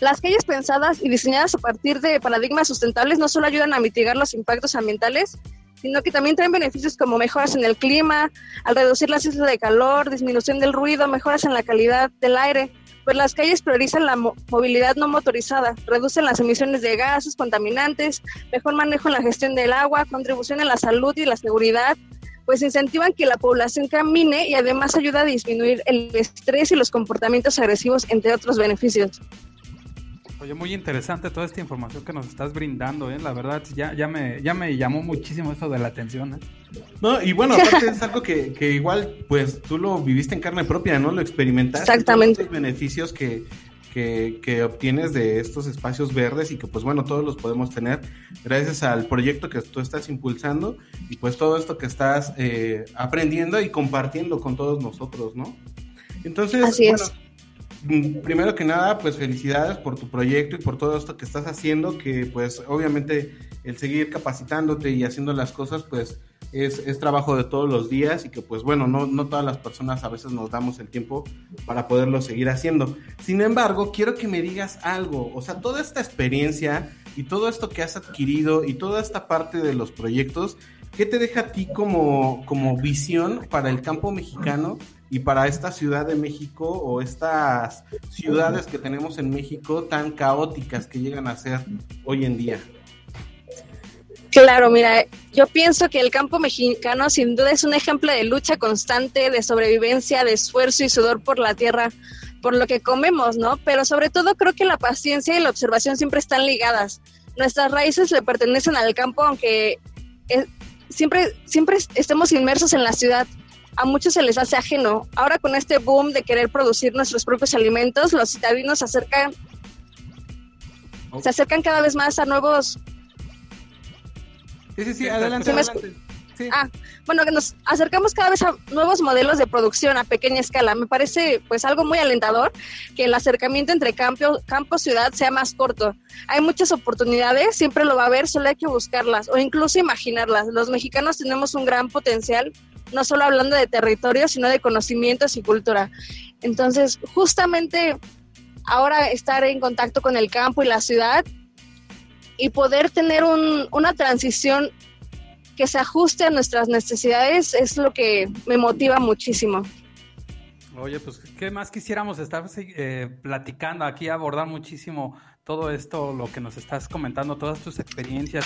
Las calles pensadas y diseñadas a partir de paradigmas sustentables no solo ayudan a mitigar los impactos ambientales, sino que también traen beneficios como mejoras en el clima, al reducir las islas de calor, disminución del ruido, mejoras en la calidad del aire, pues las calles priorizan la movilidad no motorizada, reducen las emisiones de gases contaminantes, mejor manejo en la gestión del agua, contribución en la salud y la seguridad, pues incentivan que la población camine y además ayuda a disminuir el estrés y los comportamientos agresivos, entre otros beneficios. Oye, muy interesante toda esta información que nos estás brindando, ¿eh? La verdad, ya, ya, me, ya me llamó muchísimo esto de la atención, ¿eh? No, y bueno, aparte es algo que, que, igual, pues tú lo viviste en carne propia, ¿no? Lo experimentaste. Exactamente. Los beneficios que, que, que, obtienes de estos espacios verdes y que pues bueno, todos los podemos tener gracias al proyecto que tú estás impulsando y pues todo esto que estás eh, aprendiendo y compartiendo con todos nosotros, ¿no? Entonces, Así bueno, es. Primero que nada, pues felicidades por tu proyecto y por todo esto que estás haciendo, que pues obviamente el seguir capacitándote y haciendo las cosas, pues es, trabajo de todos los días y que pues bueno, no, no todas las personas a veces nos damos el tiempo para poderlo seguir haciendo. Sin embargo, quiero que me digas algo, o sea, toda esta experiencia y todo esto que has adquirido y toda esta parte de los proyectos, ¿qué te deja a ti como, como visión para el campo mexicano y para esta Ciudad de México o estas ciudades que tenemos en México tan caóticas que llegan a ser hoy en día? Claro, mira, yo pienso que el campo mexicano sin duda es un ejemplo de lucha constante, de sobrevivencia, de esfuerzo y sudor por la tierra, por lo que comemos, ¿no? Pero sobre todo creo que la paciencia y la observación siempre están ligadas. Nuestras raíces le pertenecen al campo, aunque eh, siempre, siempre estemos inmersos en la ciudad. A muchos se les hace ajeno. Ahora con este boom de querer producir nuestros propios alimentos, los citadinos se acercan, se acercan cada vez más a nuevos Sí, sí, sí, adelante, ¿Sí me adelante. Sí. Ah, bueno, que nos acercamos cada vez a nuevos modelos de producción a pequeña escala. Me parece pues algo muy alentador que el acercamiento entre campo, campo ciudad sea más corto. Hay muchas oportunidades, siempre lo va a haber, solo hay que buscarlas o incluso imaginarlas. Los mexicanos tenemos un gran potencial, no solo hablando de territorio, sino de conocimientos y cultura. Entonces, justamente ahora estar en contacto con el campo y la ciudad y poder tener un, una transición que se ajuste a nuestras necesidades es lo que me motiva muchísimo. Oye, pues, ¿qué más quisiéramos estar eh, platicando aquí, abordar muchísimo todo esto, lo que nos estás comentando, todas tus experiencias,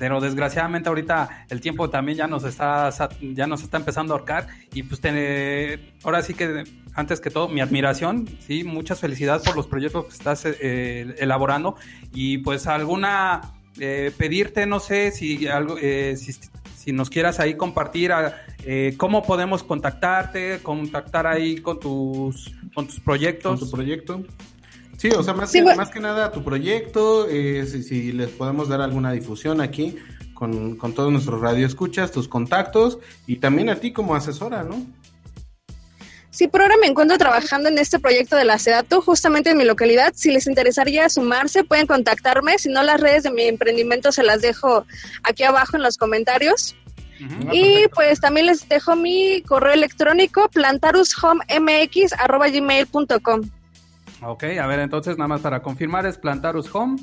pero desgraciadamente ahorita el tiempo también ya nos está, ya nos está empezando a ahorcar y pues te, ahora sí que antes que todo mi admiración, sí, muchas felicidades por los proyectos que estás eh, elaborando y pues alguna eh, pedirte, no sé si algo, eh, si, si, nos quieras ahí compartir eh, cómo podemos contactarte, contactar ahí con tus, con tus proyectos. Con tu proyecto. Sí, o sea, más, que, más que nada tu proyecto, eh, si, les podemos dar alguna difusión aquí con, con todos nuestros radioescuchas, tus contactos y también a ti como asesora, ¿no? Sí, por ahora me encuentro trabajando en este proyecto de la SEDATU, justamente en mi localidad. Si les interesaría sumarse, pueden contactarme. Si no, las redes de mi emprendimiento se las dejo aquí abajo en los comentarios. y pues también les dejo mi correo electrónico plantarushomemx.gmail.com. Ok, a ver, entonces nada más para confirmar es Plantarus Home.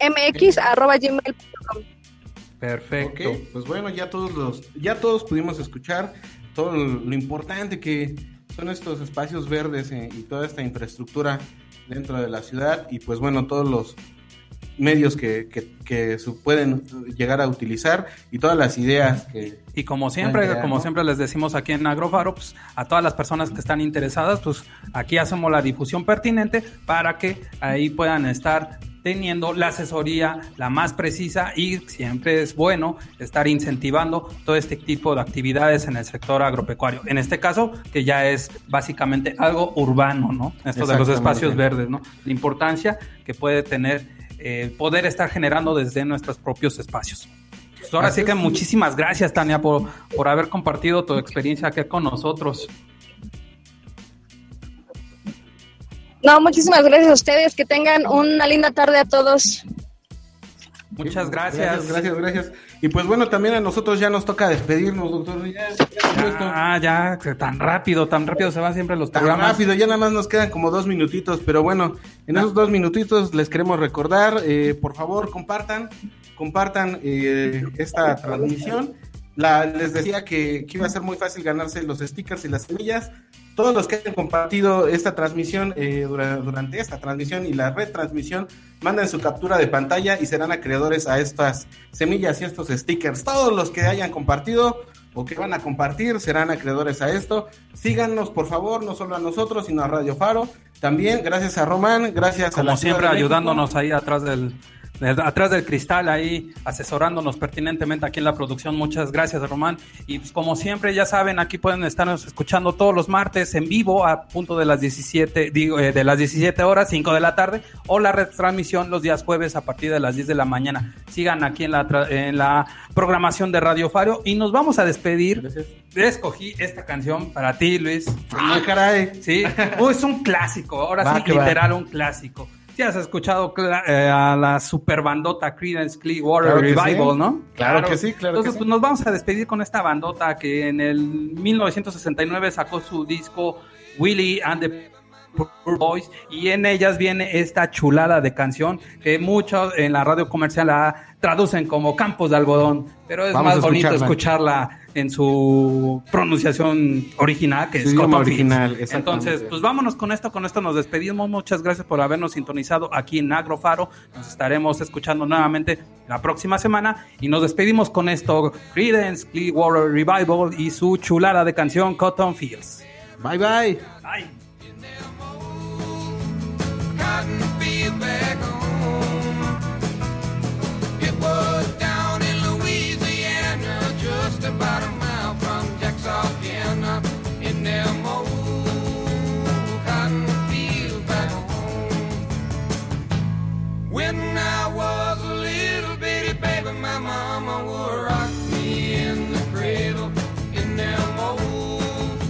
mx.gmail.com Perfecto. pues bueno, ya todos los, ya todos pudimos escuchar todo lo, importante que son estos espacios verdes eh, y toda esta infraestructura dentro de la ciudad y pues bueno, todos los medios que, que, se pueden llegar a utilizar y todas las ideas que... Y como siempre, como siempre les decimos aquí en Agrofaro, pues, a todas las personas que están interesadas, pues aquí hacemos la difusión pertinente para que ahí puedan estar teniendo la asesoría la más precisa y siempre es bueno estar incentivando todo este tipo de actividades en el sector agropecuario. En este caso, que ya es básicamente algo urbano, ¿no? Esto de los espacios verdes, ¿no? La importancia que puede tener eh, poder estar generando desde nuestros propios espacios. Pues ahora sí que muchísimas gracias, Tania, por, por haber compartido tu experiencia aquí con nosotros. No, muchísimas gracias a ustedes. Que tengan una linda tarde a todos. Muchas gracias. Gracias, gracias, gracias. Y pues bueno, también a nosotros ya nos toca despedirnos, doctor. Ya, ah, ya, tan rápido, tan rápido se van siempre los tan programas. rápido, ya nada más nos quedan como dos minutitos, pero bueno, en esos dos minutitos les queremos recordar, eh, por favor, compartan, compartan eh, esta transmisión. La, les decía que, que, iba a ser muy fácil ganarse los stickers y las semillas todos los que hayan compartido esta transmisión eh, durante esta transmisión y la retransmisión, manden su captura de pantalla y serán acreedores a estas semillas y estos stickers. Todos los que hayan compartido o que van a compartir serán acreedores a esto. Síganos, por favor, no solo a nosotros, sino a Radio Faro. También, gracias a Román, gracias a la siempre ayudándonos ahí atrás del, atrás del cristal ahí asesorándonos pertinentemente aquí en la producción. Muchas gracias, Román. Y pues, como siempre, ya saben, aquí pueden estarnos escuchando todos los martes en vivo a punto de las 17, digo, eh, de las 17 horas, 5 de la tarde, o la retransmisión los días jueves a partir de las 10 de la mañana. Sigan aquí en la, en la programación de Radio Faro y nos vamos a despedir. Gracias. Escogí esta canción para ti, Luis. Ah, caray. Sí, es un clásico, ahora sí, literal, un clásico. Si has escuchado eh, a la super bandota Creedence Clearwater Revival, ¿no? Claro, que sí, claro. Entonces, pues nos vamos a despedir con esta bandota que en el 1969 sacó su disco Willie and the Boys y en ellas viene esta chulada de canción que muchos en la radio comercial la traducen como campos de algodón, pero es más bonito escucharla en su pronunciación original, que es como original. Entonces, pues vámonos con esto, con esto nos despedimos. Muchas gracias por habernos sintonizado aquí en Agrofaro. Nos estaremos escuchando nuevamente la próxima semana y nos despedimos con esto, Credence Clearwater Revival y su chulada de canción Cotton Fields. Bye bye. Bye. About a mile from Texarkana, in them old cotton fields back home. When I was a little bitty baby, my mama would rock me in the cradle in them old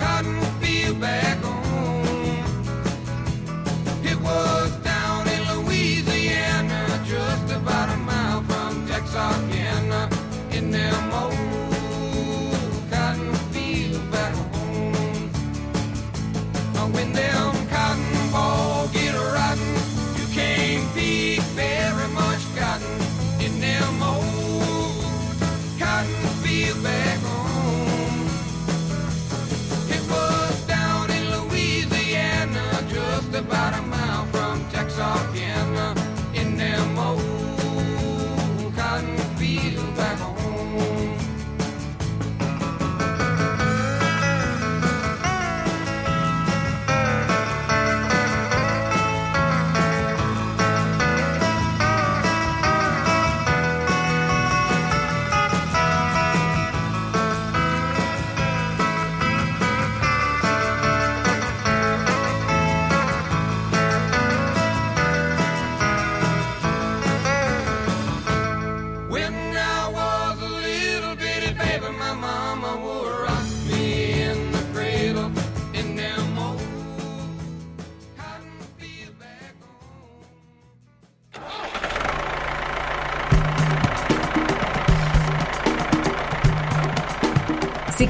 cotton field back home. was down in Louisiana, just about a mile from Texarkana,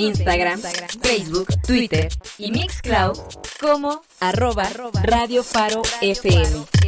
Instagram, Facebook, Twitter y Mixcloud como arroba Radio Faro FM.